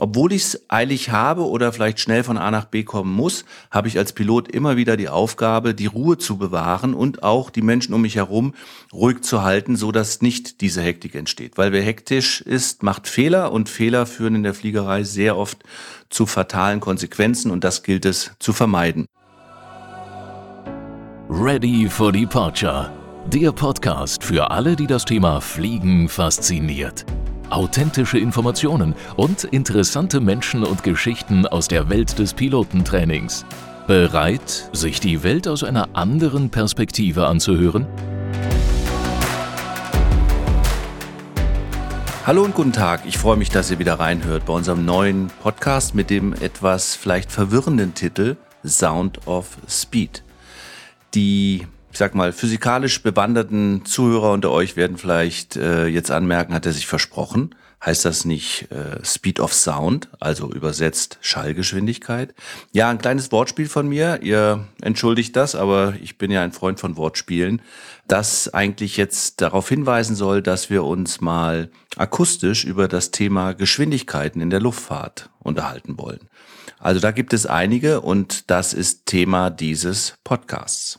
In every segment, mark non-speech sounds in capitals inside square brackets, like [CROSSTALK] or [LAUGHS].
Obwohl ich es eilig habe oder vielleicht schnell von A nach B kommen muss, habe ich als Pilot immer wieder die Aufgabe, die Ruhe zu bewahren und auch die Menschen um mich herum ruhig zu halten, so dass nicht diese Hektik entsteht. Weil wer hektisch ist, macht Fehler und Fehler führen in der Fliegerei sehr oft zu fatalen Konsequenzen und das gilt es zu vermeiden. Ready for Departure. Der Podcast für alle, die das Thema Fliegen fasziniert authentische Informationen und interessante Menschen und Geschichten aus der Welt des Pilotentrainings. Bereit, sich die Welt aus einer anderen Perspektive anzuhören? Hallo und guten Tag. Ich freue mich, dass ihr wieder reinhört bei unserem neuen Podcast mit dem etwas vielleicht verwirrenden Titel Sound of Speed. Die ich sag mal, physikalisch bewanderten Zuhörer unter euch werden vielleicht äh, jetzt anmerken, hat er sich versprochen. Heißt das nicht äh, Speed of Sound, also übersetzt Schallgeschwindigkeit? Ja, ein kleines Wortspiel von mir. Ihr entschuldigt das, aber ich bin ja ein Freund von Wortspielen, das eigentlich jetzt darauf hinweisen soll, dass wir uns mal akustisch über das Thema Geschwindigkeiten in der Luftfahrt unterhalten wollen. Also da gibt es einige und das ist Thema dieses Podcasts.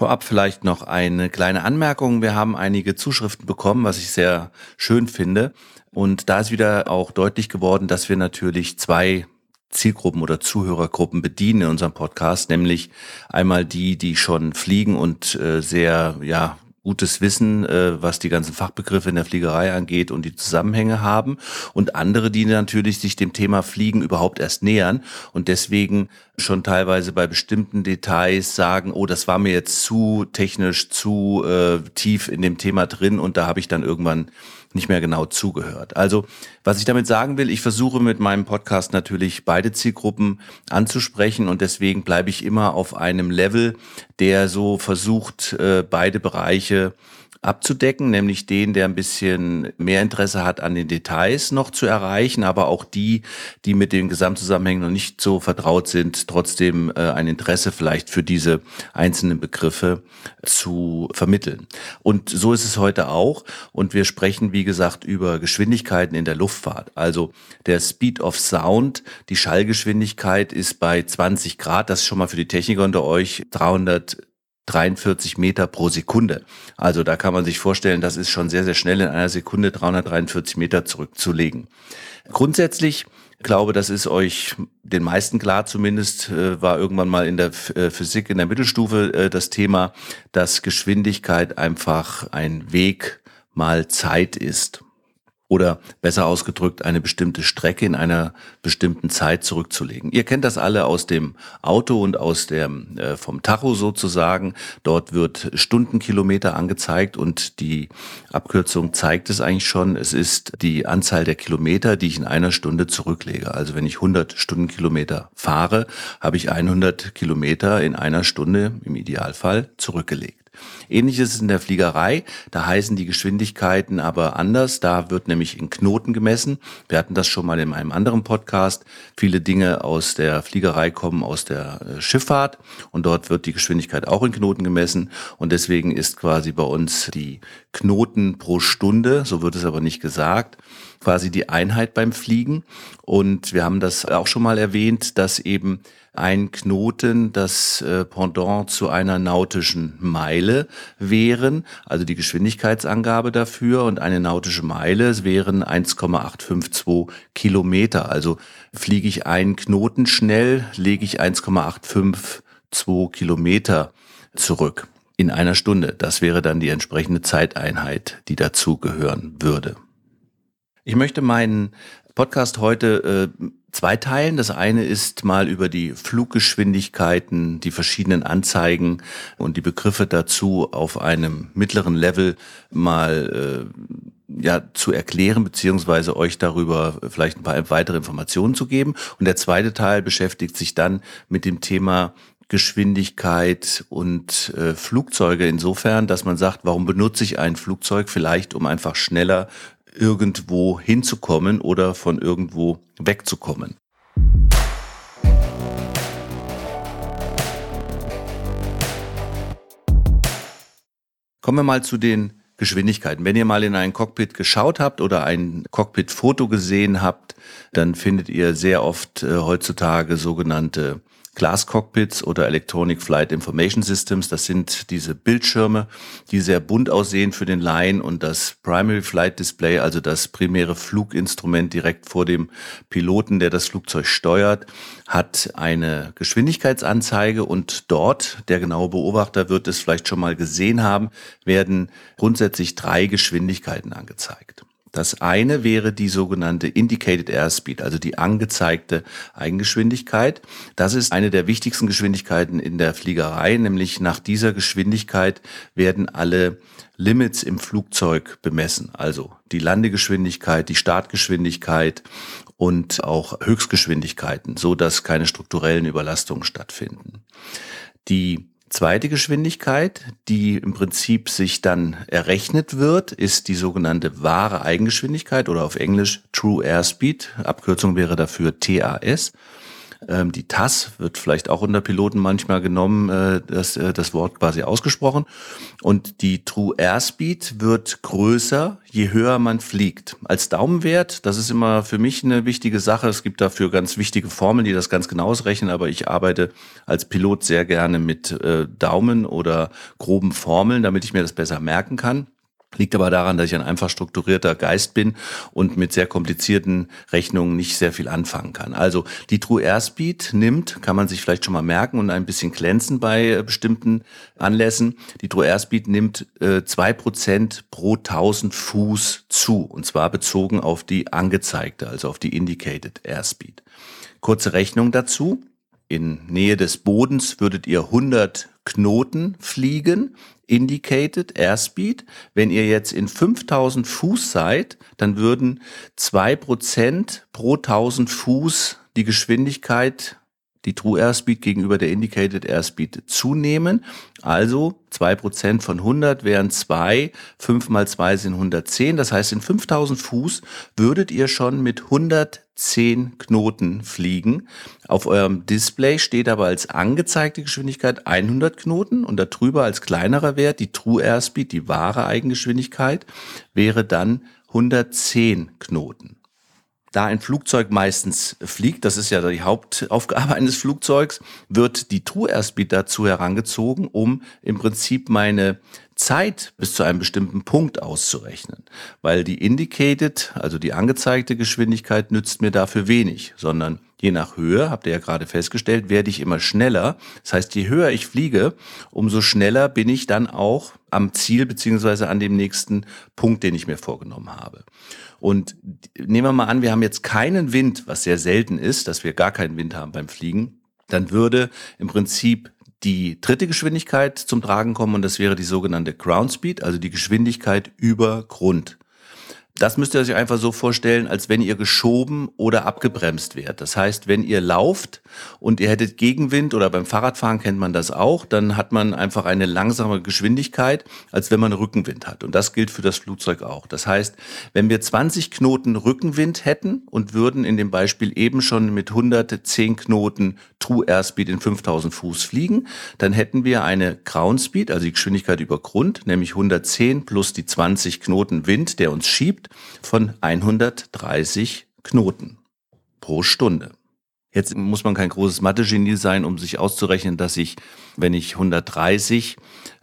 Vorab vielleicht noch eine kleine Anmerkung. Wir haben einige Zuschriften bekommen, was ich sehr schön finde. Und da ist wieder auch deutlich geworden, dass wir natürlich zwei Zielgruppen oder Zuhörergruppen bedienen in unserem Podcast, nämlich einmal die, die schon fliegen und äh, sehr ja gutes Wissen, äh, was die ganzen Fachbegriffe in der Fliegerei angeht und die Zusammenhänge haben und andere, die natürlich sich dem Thema Fliegen überhaupt erst nähern und deswegen schon teilweise bei bestimmten Details sagen, oh, das war mir jetzt zu technisch, zu äh, tief in dem Thema drin und da habe ich dann irgendwann nicht mehr genau zugehört. Also, was ich damit sagen will, ich versuche mit meinem Podcast natürlich beide Zielgruppen anzusprechen und deswegen bleibe ich immer auf einem Level, der so versucht, äh, beide Bereiche abzudecken, nämlich den, der ein bisschen mehr Interesse hat an den Details noch zu erreichen, aber auch die, die mit den Gesamtzusammenhängen noch nicht so vertraut sind, trotzdem äh, ein Interesse vielleicht für diese einzelnen Begriffe zu vermitteln. Und so ist es heute auch. Und wir sprechen, wie gesagt, über Geschwindigkeiten in der Luftfahrt. Also der Speed of Sound, die Schallgeschwindigkeit ist bei 20 Grad, das ist schon mal für die Techniker unter euch 300 43 Meter pro Sekunde. Also da kann man sich vorstellen, das ist schon sehr, sehr schnell in einer Sekunde 343 Meter zurückzulegen. Grundsätzlich glaube, das ist euch den meisten klar, zumindest äh, war irgendwann mal in der äh, Physik in der Mittelstufe äh, das Thema, dass Geschwindigkeit einfach ein Weg mal Zeit ist oder besser ausgedrückt eine bestimmte Strecke in einer bestimmten Zeit zurückzulegen. Ihr kennt das alle aus dem Auto und aus dem äh, vom Tacho sozusagen. Dort wird Stundenkilometer angezeigt und die Abkürzung zeigt es eigentlich schon. Es ist die Anzahl der Kilometer, die ich in einer Stunde zurücklege. Also wenn ich 100 Stundenkilometer fahre, habe ich 100 Kilometer in einer Stunde im Idealfall zurückgelegt. Ähnliches ist in der Fliegerei. Da heißen die Geschwindigkeiten aber anders. Da wird nämlich in Knoten gemessen. Wir hatten das schon mal in einem anderen Podcast. Viele Dinge aus der Fliegerei kommen aus der äh, Schifffahrt und dort wird die Geschwindigkeit auch in Knoten gemessen. Und deswegen ist quasi bei uns die Knoten pro Stunde, so wird es aber nicht gesagt, quasi die Einheit beim Fliegen. Und wir haben das auch schon mal erwähnt, dass eben ein Knoten das äh, Pendant zu einer nautischen Meile wären, also die Geschwindigkeitsangabe dafür und eine nautische Meile wären 1,852 Kilometer. Also fliege ich einen Knoten schnell, lege ich 1,852 Kilometer zurück in einer Stunde. Das wäre dann die entsprechende Zeiteinheit, die dazu gehören würde. Ich möchte meinen Podcast heute äh, zweiteilen. Das eine ist mal über die Fluggeschwindigkeiten, die verschiedenen Anzeigen und die Begriffe dazu auf einem mittleren Level mal äh, ja zu erklären beziehungsweise euch darüber vielleicht ein paar weitere Informationen zu geben. Und der zweite Teil beschäftigt sich dann mit dem Thema Geschwindigkeit und äh, Flugzeuge insofern, dass man sagt, warum benutze ich ein Flugzeug vielleicht, um einfach schneller irgendwo hinzukommen oder von irgendwo wegzukommen. Kommen wir mal zu den Geschwindigkeiten. Wenn ihr mal in ein Cockpit geschaut habt oder ein Cockpit-Foto gesehen habt, dann findet ihr sehr oft äh, heutzutage sogenannte Glascockpits oder Electronic Flight Information Systems. Das sind diese Bildschirme, die sehr bunt aussehen für den Laien und das Primary Flight Display, also das primäre Fluginstrument direkt vor dem Piloten, der das Flugzeug steuert, hat eine Geschwindigkeitsanzeige und dort, der genaue Beobachter wird es vielleicht schon mal gesehen haben, werden grundsätzlich drei Geschwindigkeiten angezeigt. Das eine wäre die sogenannte Indicated Airspeed, also die angezeigte Eigengeschwindigkeit. Das ist eine der wichtigsten Geschwindigkeiten in der Fliegerei, nämlich nach dieser Geschwindigkeit werden alle Limits im Flugzeug bemessen, also die Landegeschwindigkeit, die Startgeschwindigkeit und auch Höchstgeschwindigkeiten, so dass keine strukturellen Überlastungen stattfinden. Die Zweite Geschwindigkeit, die im Prinzip sich dann errechnet wird, ist die sogenannte wahre Eigengeschwindigkeit oder auf Englisch True Airspeed. Abkürzung wäre dafür TAS. Ähm, die TAS wird vielleicht auch unter Piloten manchmal genommen, äh, das, äh, das Wort quasi ausgesprochen. Und die True Airspeed wird größer, je höher man fliegt. Als Daumenwert, das ist immer für mich eine wichtige Sache. Es gibt dafür ganz wichtige Formeln, die das ganz genau ausrechnen, aber ich arbeite als Pilot sehr gerne mit äh, Daumen oder groben Formeln, damit ich mir das besser merken kann. Liegt aber daran, dass ich ein einfach strukturierter Geist bin und mit sehr komplizierten Rechnungen nicht sehr viel anfangen kann. Also die True Airspeed nimmt, kann man sich vielleicht schon mal merken und ein bisschen glänzen bei äh, bestimmten Anlässen. Die True Airspeed nimmt äh, zwei äh, Prozent pro 1000 Fuß zu und zwar bezogen auf die angezeigte, also auf die Indicated Airspeed. Kurze Rechnung dazu. In Nähe des Bodens würdet ihr 100 Knoten fliegen, indicated Airspeed. Wenn ihr jetzt in 5000 Fuß seid, dann würden zwei Prozent pro 1000 Fuß die Geschwindigkeit die True Airspeed gegenüber der Indicated Airspeed zunehmen. Also zwei Prozent von 100 wären zwei, fünf mal zwei sind 110. Das heißt, in 5000 Fuß würdet ihr schon mit 110 Knoten fliegen. Auf eurem Display steht aber als angezeigte Geschwindigkeit 100 Knoten und darüber als kleinerer Wert die True Airspeed, die wahre Eigengeschwindigkeit, wäre dann 110 Knoten da ein Flugzeug meistens fliegt, das ist ja die Hauptaufgabe [LAUGHS] eines Flugzeugs, wird die True Airspeed dazu herangezogen, um im Prinzip meine Zeit bis zu einem bestimmten Punkt auszurechnen. Weil die Indicated, also die angezeigte Geschwindigkeit, nützt mir dafür wenig, sondern je nach Höhe, habt ihr ja gerade festgestellt, werde ich immer schneller. Das heißt, je höher ich fliege, umso schneller bin ich dann auch am Ziel beziehungsweise an dem nächsten Punkt, den ich mir vorgenommen habe. Und nehmen wir mal an, wir haben jetzt keinen Wind, was sehr selten ist, dass wir gar keinen Wind haben beim Fliegen, dann würde im Prinzip die dritte Geschwindigkeit zum Tragen kommen und das wäre die sogenannte Ground Speed, also die Geschwindigkeit über Grund. Das müsst ihr euch einfach so vorstellen, als wenn ihr geschoben oder abgebremst wärt. Das heißt, wenn ihr lauft und ihr hättet Gegenwind oder beim Fahrradfahren kennt man das auch, dann hat man einfach eine langsame Geschwindigkeit, als wenn man Rückenwind hat. Und das gilt für das Flugzeug auch. Das heißt, wenn wir 20 Knoten Rückenwind hätten und würden in dem Beispiel eben schon mit 110 Knoten True Airspeed in 5000 Fuß fliegen, dann hätten wir eine Ground Speed, also die Geschwindigkeit über Grund, nämlich 110 plus die 20 Knoten Wind, der uns schiebt, von 130 Knoten pro Stunde. Jetzt muss man kein großes Mathe-Genie sein, um sich auszurechnen, dass ich, wenn ich 130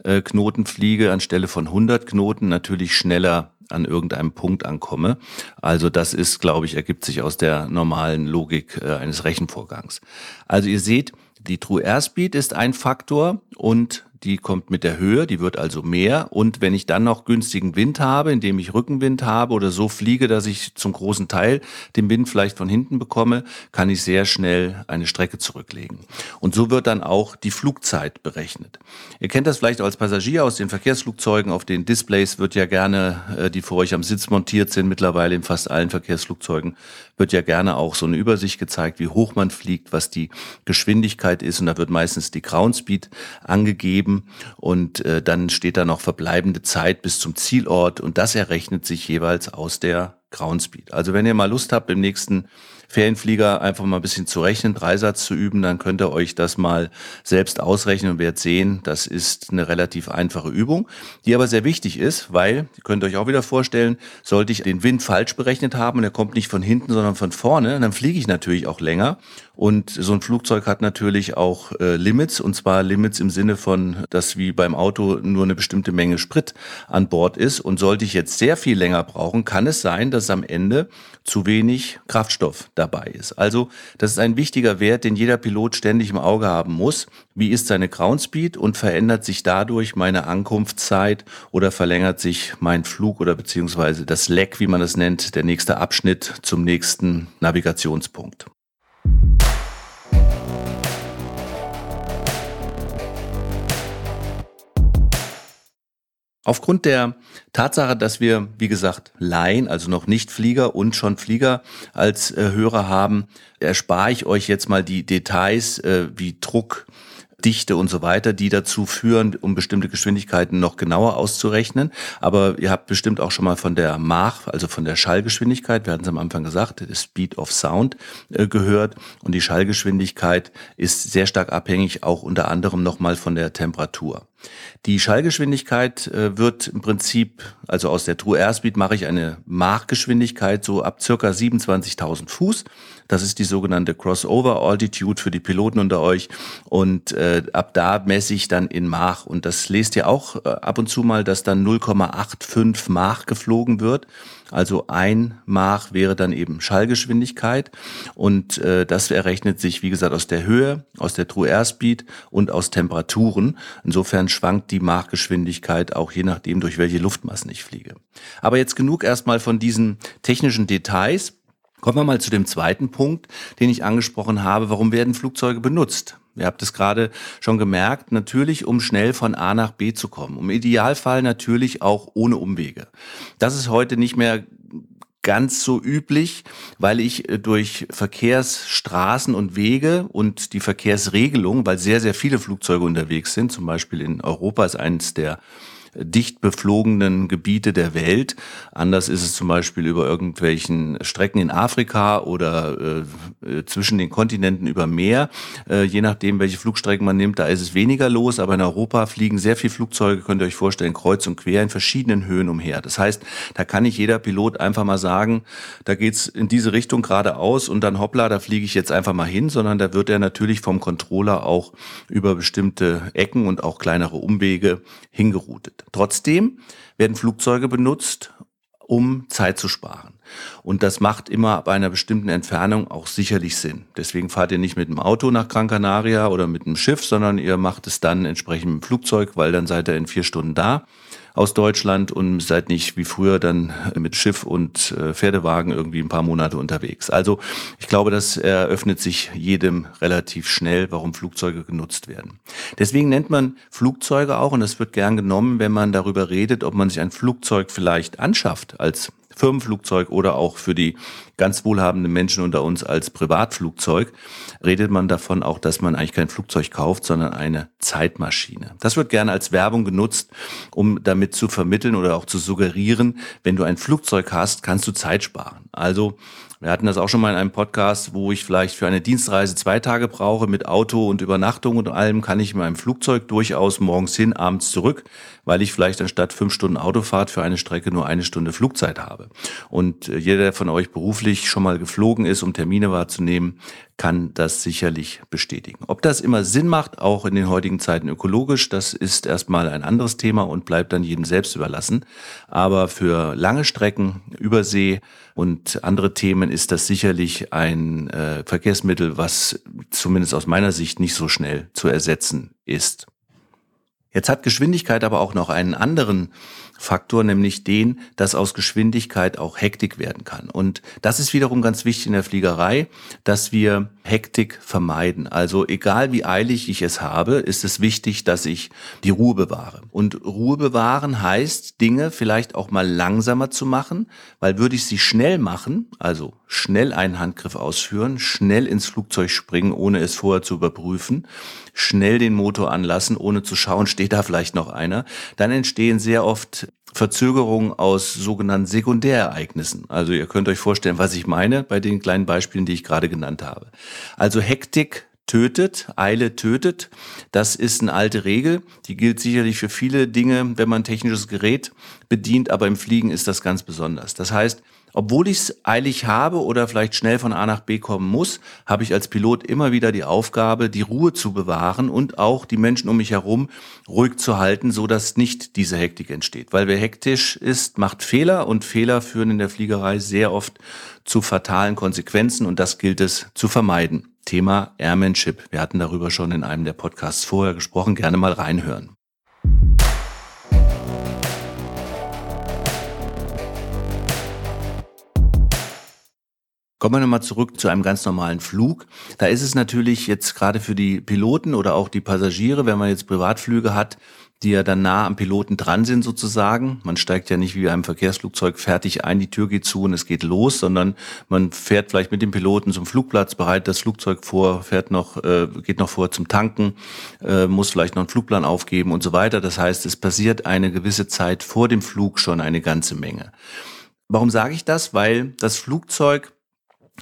äh, Knoten fliege, anstelle von 100 Knoten natürlich schneller an irgendeinem Punkt ankomme. Also das ist, glaube ich, ergibt sich aus der normalen Logik äh, eines Rechenvorgangs. Also ihr seht, die True Airspeed ist ein Faktor und die kommt mit der Höhe, die wird also mehr. Und wenn ich dann noch günstigen Wind habe, indem ich Rückenwind habe oder so fliege, dass ich zum großen Teil den Wind vielleicht von hinten bekomme, kann ich sehr schnell eine Strecke zurücklegen. Und so wird dann auch die Flugzeit berechnet. Ihr kennt das vielleicht als Passagier aus den Verkehrsflugzeugen. Auf den Displays wird ja gerne, äh, die vor euch am Sitz montiert sind, mittlerweile in fast allen Verkehrsflugzeugen, wird ja gerne auch so eine Übersicht gezeigt, wie hoch man fliegt, was die Geschwindigkeit ist. Und da wird meistens die Ground Speed angegeben und äh, dann steht da noch verbleibende Zeit bis zum Zielort. Und das errechnet sich jeweils aus der Ground Speed. Also wenn ihr mal Lust habt, im nächsten Ferienflieger einfach mal ein bisschen zu rechnen, Dreisatz zu üben, dann könnt ihr euch das mal selbst ausrechnen und werdet sehen, das ist eine relativ einfache Übung, die aber sehr wichtig ist, weil, ihr könnt euch auch wieder vorstellen, sollte ich den Wind falsch berechnet haben und er kommt nicht von hinten, sondern von vorne, dann fliege ich natürlich auch länger und so ein Flugzeug hat natürlich auch äh, Limits, und zwar Limits im Sinne von, dass wie beim Auto nur eine bestimmte Menge Sprit an Bord ist. Und sollte ich jetzt sehr viel länger brauchen, kann es sein, dass am Ende zu wenig Kraftstoff dabei ist. Also das ist ein wichtiger Wert, den jeder Pilot ständig im Auge haben muss. Wie ist seine Ground Speed und verändert sich dadurch meine Ankunftszeit oder verlängert sich mein Flug oder beziehungsweise das Leck, wie man es nennt, der nächste Abschnitt zum nächsten Navigationspunkt. Aufgrund der Tatsache, dass wir, wie gesagt, Laien, also noch nicht Flieger und schon Flieger als äh, Hörer haben, erspare ich euch jetzt mal die Details äh, wie Druck, Dichte und so weiter, die dazu führen, um bestimmte Geschwindigkeiten noch genauer auszurechnen. Aber ihr habt bestimmt auch schon mal von der Mach, also von der Schallgeschwindigkeit, wir hatten es am Anfang gesagt, Speed of Sound äh, gehört. Und die Schallgeschwindigkeit ist sehr stark abhängig auch unter anderem nochmal von der Temperatur. Die Schallgeschwindigkeit äh, wird im Prinzip, also aus der True Airspeed mache ich eine Machgeschwindigkeit so ab circa 27.000 Fuß. Das ist die sogenannte Crossover Altitude für die Piloten unter euch. Und äh, ab da messe ich dann in Mach. Und das lest ihr auch äh, ab und zu mal, dass dann 0,85 Mach geflogen wird. Also ein Mach wäre dann eben Schallgeschwindigkeit und äh, das errechnet sich, wie gesagt, aus der Höhe, aus der True Airspeed und aus Temperaturen. Insofern schwankt die Machgeschwindigkeit auch je nachdem, durch welche Luftmassen ich fliege. Aber jetzt genug erstmal von diesen technischen Details. Kommen wir mal zu dem zweiten Punkt, den ich angesprochen habe. Warum werden Flugzeuge benutzt? Ihr habt es gerade schon gemerkt, natürlich um schnell von A nach B zu kommen. Im Idealfall natürlich auch ohne Umwege. Das ist heute nicht mehr ganz so üblich, weil ich äh, durch Verkehrsstraßen und Wege und die Verkehrsregelung, weil sehr, sehr viele Flugzeuge unterwegs sind, zum Beispiel in Europa ist eines der dicht beflogenen Gebiete der Welt. Anders ist es zum Beispiel über irgendwelchen Strecken in Afrika oder äh, äh, zwischen den Kontinenten über Meer. Äh, je nachdem, welche Flugstrecken man nimmt, da ist es weniger los. Aber in Europa fliegen sehr viele Flugzeuge, könnt ihr euch vorstellen, kreuz und quer in verschiedenen Höhen umher. Das heißt, da kann nicht jeder Pilot einfach mal sagen, da geht's in diese Richtung geradeaus und dann hoppla, da fliege ich jetzt einfach mal hin, sondern da wird er natürlich vom Controller auch über bestimmte Ecken und auch kleinere Umwege hingeroutet. Trotzdem werden Flugzeuge benutzt, um Zeit zu sparen. Und das macht immer ab einer bestimmten Entfernung auch sicherlich Sinn. Deswegen fahrt ihr nicht mit dem Auto nach Gran Canaria oder mit einem Schiff, sondern ihr macht es dann entsprechend mit dem Flugzeug, weil dann seid ihr in vier Stunden da aus Deutschland und seid nicht wie früher dann mit Schiff und äh, Pferdewagen irgendwie ein paar Monate unterwegs. Also ich glaube, das eröffnet sich jedem relativ schnell, warum Flugzeuge genutzt werden. Deswegen nennt man Flugzeuge auch, und das wird gern genommen, wenn man darüber redet, ob man sich ein Flugzeug vielleicht anschafft als Firmenflugzeug oder auch für die ganz wohlhabenden Menschen unter uns als Privatflugzeug, redet man davon auch, dass man eigentlich kein Flugzeug kauft, sondern eine Zeitmaschine. Das wird gerne als Werbung genutzt, um damit zu vermitteln oder auch zu suggerieren, wenn du ein Flugzeug hast, kannst du Zeit sparen. Also wir hatten das auch schon mal in einem Podcast, wo ich vielleicht für eine Dienstreise zwei Tage brauche mit Auto und Übernachtung und allem, kann ich in meinem Flugzeug durchaus morgens hin, abends zurück, weil ich vielleicht anstatt fünf Stunden Autofahrt für eine Strecke nur eine Stunde Flugzeit habe. Und äh, jeder, der von euch beruflich schon mal geflogen ist, um Termine wahrzunehmen, kann das sicherlich bestätigen. Ob das immer Sinn macht, auch in den heutigen Zeiten ökologisch, das ist erstmal ein anderes Thema und bleibt dann jedem selbst überlassen. Aber für lange Strecken, Übersee und andere Themen ist das sicherlich ein äh, Verkehrsmittel, was zumindest aus meiner Sicht nicht so schnell zu ersetzen ist. Jetzt hat Geschwindigkeit aber auch noch einen anderen Faktor, nämlich den, dass aus Geschwindigkeit auch Hektik werden kann. Und das ist wiederum ganz wichtig in der Fliegerei, dass wir Hektik vermeiden. Also egal wie eilig ich es habe, ist es wichtig, dass ich die Ruhe bewahre. Und Ruhe bewahren heißt, Dinge vielleicht auch mal langsamer zu machen, weil würde ich sie schnell machen, also schnell einen Handgriff ausführen, schnell ins Flugzeug springen, ohne es vorher zu überprüfen, schnell den Motor anlassen, ohne zu schauen, steht da vielleicht noch einer, dann entstehen sehr oft Verzögerungen aus sogenannten Sekundärereignissen. Also ihr könnt euch vorstellen, was ich meine bei den kleinen Beispielen, die ich gerade genannt habe. Also Hektik tötet, Eile tötet. Das ist eine alte Regel. Die gilt sicherlich für viele Dinge, wenn man ein technisches Gerät bedient, aber im Fliegen ist das ganz besonders. Das heißt, obwohl ich es eilig habe oder vielleicht schnell von A nach B kommen muss, habe ich als Pilot immer wieder die Aufgabe, die Ruhe zu bewahren und auch die Menschen um mich herum ruhig zu halten, so dass nicht diese Hektik entsteht. Weil wer hektisch ist, macht Fehler und Fehler führen in der Fliegerei sehr oft zu fatalen Konsequenzen und das gilt es zu vermeiden. Thema Airmanship. Wir hatten darüber schon in einem der Podcasts vorher gesprochen. Gerne mal reinhören. Kommen wir nochmal zurück zu einem ganz normalen Flug. Da ist es natürlich jetzt gerade für die Piloten oder auch die Passagiere, wenn man jetzt Privatflüge hat, die ja dann nah am Piloten dran sind sozusagen. Man steigt ja nicht wie einem Verkehrsflugzeug fertig ein, die Tür geht zu und es geht los, sondern man fährt vielleicht mit dem Piloten zum Flugplatz, bereitet das Flugzeug vor, fährt noch, äh, geht noch vor zum Tanken, äh, muss vielleicht noch einen Flugplan aufgeben und so weiter. Das heißt, es passiert eine gewisse Zeit vor dem Flug schon eine ganze Menge. Warum sage ich das? Weil das Flugzeug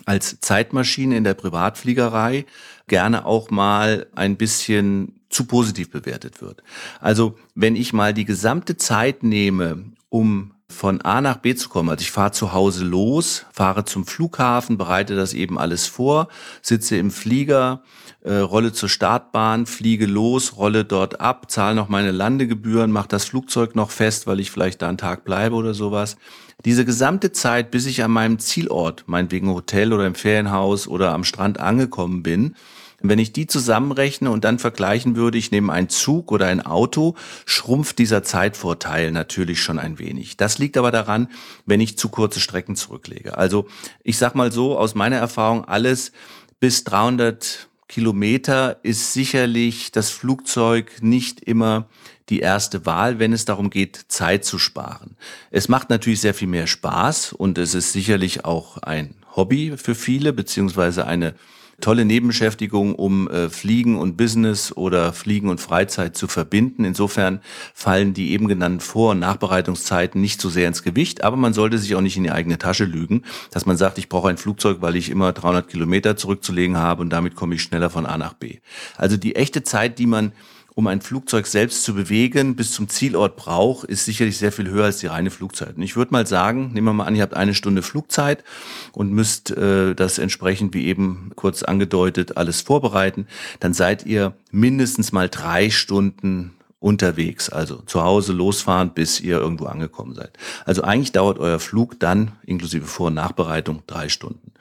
als Zeitmaschine in der Privatfliegerei gerne auch mal ein bisschen zu positiv bewertet wird. Also wenn ich mal die gesamte Zeit nehme, um von A nach B zu kommen. Also ich fahre zu Hause los, fahre zum Flughafen, bereite das eben alles vor, sitze im Flieger, äh, rolle zur Startbahn, fliege los, rolle dort ab, zahle noch meine Landegebühren, mache das Flugzeug noch fest, weil ich vielleicht da einen Tag bleibe oder sowas. Diese gesamte Zeit, bis ich an meinem Zielort, meinetwegen Hotel oder im Ferienhaus oder am Strand angekommen bin, wenn ich die zusammenrechne und dann vergleichen würde, ich nehme einen Zug oder ein Auto, schrumpft dieser Zeitvorteil natürlich schon ein wenig. Das liegt aber daran, wenn ich zu kurze Strecken zurücklege. Also ich sag mal so, aus meiner Erfahrung, alles bis 300 Kilometer ist sicherlich das Flugzeug nicht immer die erste Wahl, wenn es darum geht, Zeit zu sparen. Es macht natürlich sehr viel mehr Spaß und es ist sicherlich auch ein Hobby für viele, beziehungsweise eine tolle Nebenbeschäftigung, um äh, Fliegen und Business oder Fliegen und Freizeit zu verbinden. Insofern fallen die eben genannten Vor- und Nachbereitungszeiten nicht so sehr ins Gewicht, aber man sollte sich auch nicht in die eigene Tasche lügen, dass man sagt, ich brauche ein Flugzeug, weil ich immer 300 Kilometer zurückzulegen habe und damit komme ich schneller von A nach B. Also die echte Zeit, die man um ein Flugzeug selbst zu bewegen, bis zum Zielort braucht, ist sicherlich sehr viel höher als die reine Flugzeit. Und ich würde mal sagen, nehmen wir mal an, ihr habt eine Stunde Flugzeit und müsst äh, das entsprechend, wie eben kurz angedeutet, alles vorbereiten, dann seid ihr mindestens mal drei Stunden unterwegs, also zu Hause losfahren, bis ihr irgendwo angekommen seid. Also eigentlich dauert euer Flug dann, inklusive Vor- und Nachbereitung, drei Stunden.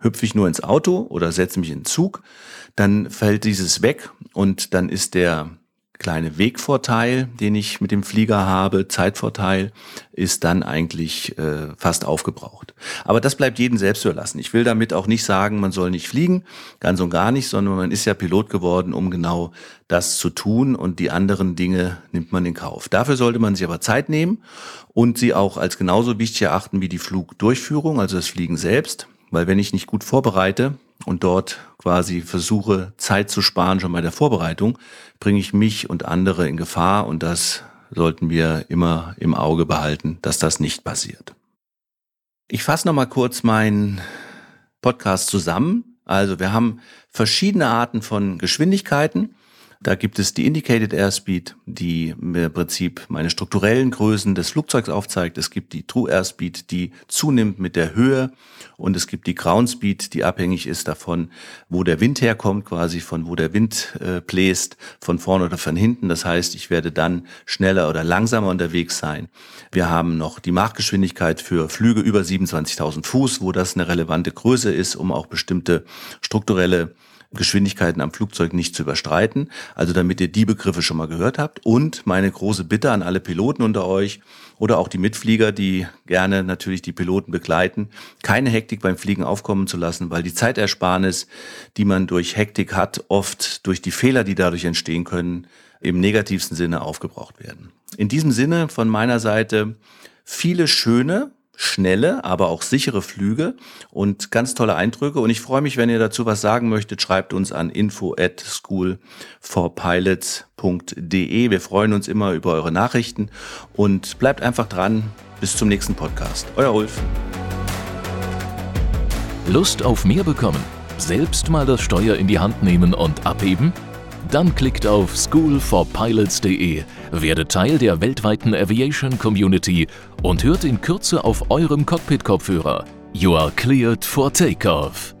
Hüpfe ich nur ins Auto oder setze mich in den Zug, dann fällt dieses weg und dann ist der kleine Wegvorteil, den ich mit dem Flieger habe, Zeitvorteil, ist dann eigentlich äh, fast aufgebraucht. Aber das bleibt jedem selbst überlassen. Ich will damit auch nicht sagen, man soll nicht fliegen, ganz und gar nicht, sondern man ist ja Pilot geworden, um genau das zu tun und die anderen Dinge nimmt man in Kauf. Dafür sollte man sich aber Zeit nehmen und sie auch als genauso wichtig erachten wie die Flugdurchführung, also das Fliegen selbst. Weil wenn ich nicht gut vorbereite und dort quasi versuche, Zeit zu sparen schon bei der Vorbereitung, bringe ich mich und andere in Gefahr und das sollten wir immer im Auge behalten, dass das nicht passiert. Ich fasse nochmal kurz meinen Podcast zusammen. Also wir haben verschiedene Arten von Geschwindigkeiten. Da gibt es die Indicated Airspeed, die im Prinzip meine strukturellen Größen des Flugzeugs aufzeigt. Es gibt die True Airspeed, die zunimmt mit der Höhe. Und es gibt die Ground Speed, die abhängig ist davon, wo der Wind herkommt, quasi von wo der Wind äh, bläst, von vorne oder von hinten. Das heißt, ich werde dann schneller oder langsamer unterwegs sein. Wir haben noch die Marktgeschwindigkeit für Flüge über 27.000 Fuß, wo das eine relevante Größe ist, um auch bestimmte strukturelle Geschwindigkeiten am Flugzeug nicht zu überstreiten. Also damit ihr die Begriffe schon mal gehört habt. Und meine große Bitte an alle Piloten unter euch oder auch die Mitflieger, die gerne natürlich die Piloten begleiten, keine Hektik beim Fliegen aufkommen zu lassen, weil die Zeitersparnis, die man durch Hektik hat, oft durch die Fehler, die dadurch entstehen können, im negativsten Sinne aufgebraucht werden. In diesem Sinne von meiner Seite viele schöne, schnelle, aber auch sichere Flüge und ganz tolle Eindrücke. Und ich freue mich, wenn ihr dazu was sagen möchtet, schreibt uns an info at schoolforpilots.de. Wir freuen uns immer über eure Nachrichten und bleibt einfach dran. Bis zum nächsten Podcast. Euer Ulf. Lust auf mehr bekommen? Selbst mal das Steuer in die Hand nehmen und abheben? Dann klickt auf schoolforpilots.de, werdet Teil der weltweiten Aviation Community und hört in Kürze auf eurem Cockpit-Kopfhörer. You are cleared for takeoff.